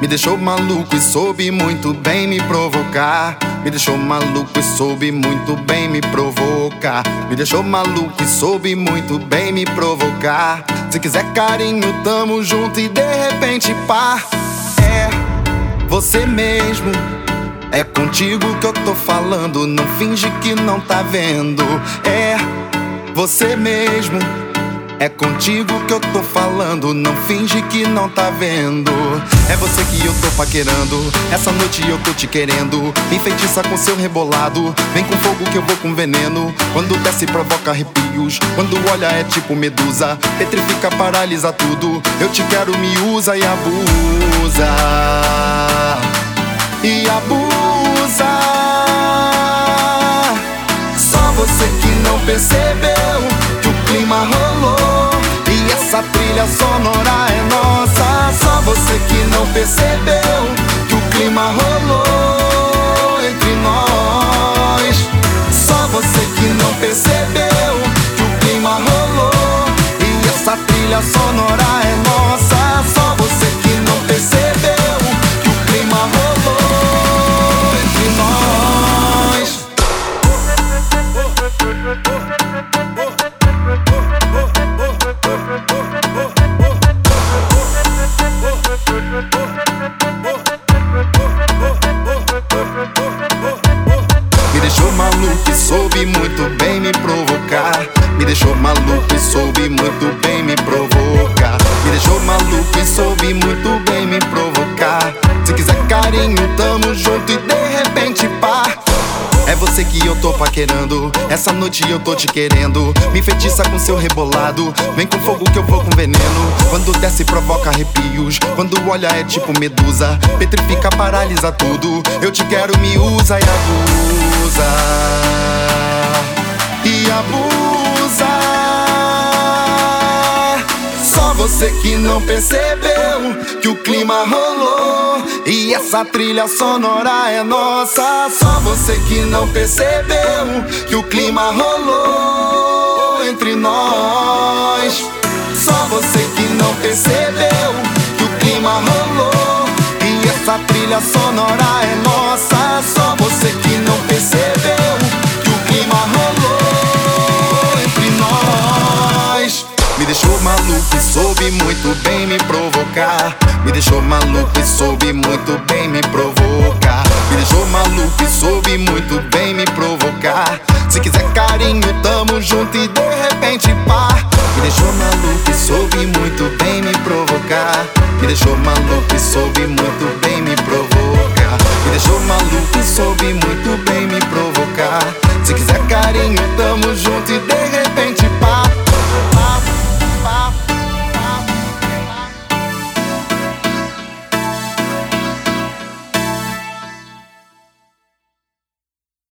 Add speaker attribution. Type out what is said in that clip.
Speaker 1: Me deixou maluco e soube muito bem me provocar. Me deixou maluco e soube muito bem me provocar. Me deixou maluco e soube muito bem me provocar. Se quiser carinho, tamo junto e de repente pá. É você mesmo. É contigo que eu tô falando. Não finge que não tá vendo. É você mesmo. É contigo que eu tô falando, não finge que não tá vendo. É você que eu tô paquerando, essa noite eu tô te querendo. Me enfeitiça com seu rebolado, vem com fogo que eu vou com veneno. Quando desce provoca arrepios, quando olha é tipo medusa. Petrifica, paralisa tudo. Eu te quero, me usa e abusa. E abusa. Só você que não percebeu trilha sonora é nossa Só você que não percebeu que o clima rolou entre nós. Só você que não percebeu que o clima rolou. E essa trilha sonora é nossa muito bem me provocar. Me deixou maluco e soube muito bem me provocar. Me deixou maluco e soube muito bem me provocar. Se quiser carinho, tamo junto e de repente pá. É você que eu tô paquerando. Essa noite eu tô te querendo. Me enfeitiça com seu rebolado. Vem com fogo que eu vou com veneno. Quando desce, provoca arrepios. Quando olha, é tipo medusa. Petrifica, paralisa tudo. Eu te quero, me usa e abusa. E abusa. Só você que não percebeu que o clima rolou. E essa trilha sonora é nossa. Só você que não percebeu que o clima rolou entre nós. Só você que não percebeu que o clima rolou. E essa trilha sonora é nossa. E soube muito bem me provocar. Me deixou maluco e soube muito bem me provocar. Me deixou maluco e soube muito bem me provocar. Se quiser carinho, tamo junto e de repente pá. Me deixou maluco e soube muito bem me provocar. Me deixou maluco e soube muito bem me